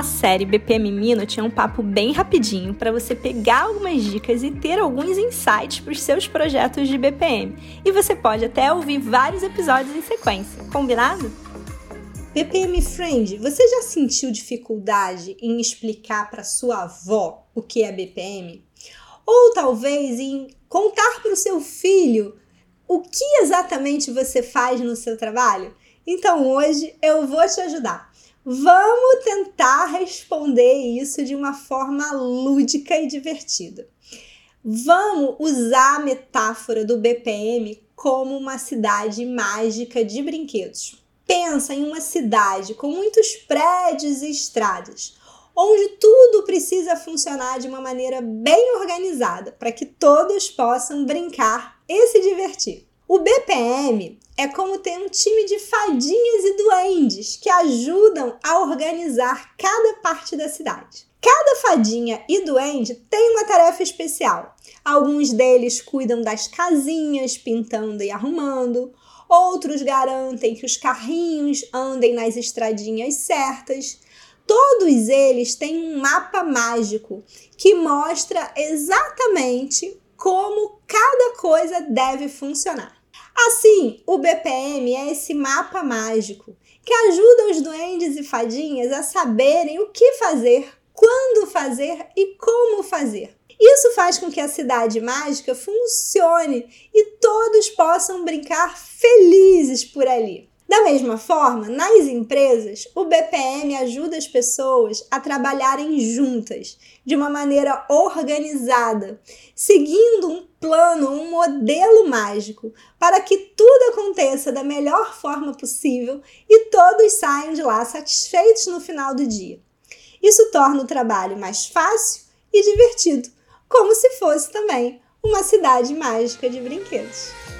A série BPM Mino tinha um papo bem rapidinho para você pegar algumas dicas e ter alguns insights para os seus projetos de BPM. E você pode até ouvir vários episódios em sequência, combinado? BPM Friend, você já sentiu dificuldade em explicar para sua avó o que é BPM? Ou talvez em contar para o seu filho o que exatamente você faz no seu trabalho? Então hoje eu vou te ajudar. Vamos tentar responder isso de uma forma lúdica e divertida. Vamos usar a metáfora do BPM como uma cidade mágica de brinquedos. Pensa em uma cidade com muitos prédios e estradas, onde tudo precisa funcionar de uma maneira bem organizada para que todos possam brincar e se divertir. O BPM é como ter um time de fadinhas e duendes que ajudam a organizar cada parte da cidade. Cada fadinha e duende tem uma tarefa especial. Alguns deles cuidam das casinhas, pintando e arrumando. Outros garantem que os carrinhos andem nas estradinhas certas. Todos eles têm um mapa mágico que mostra exatamente como cada coisa deve funcionar. Assim, o BPM é esse mapa mágico que ajuda os duendes e fadinhas a saberem o que fazer, quando fazer e como fazer. Isso faz com que a cidade mágica funcione e todos possam brincar felizes por ali. Da mesma forma, nas empresas, o BPM ajuda as pessoas a trabalharem juntas, de uma maneira organizada, seguindo um plano, um modelo mágico, para que tudo aconteça da melhor forma possível e todos saiam de lá satisfeitos no final do dia. Isso torna o trabalho mais fácil e divertido, como se fosse também uma cidade mágica de brinquedos.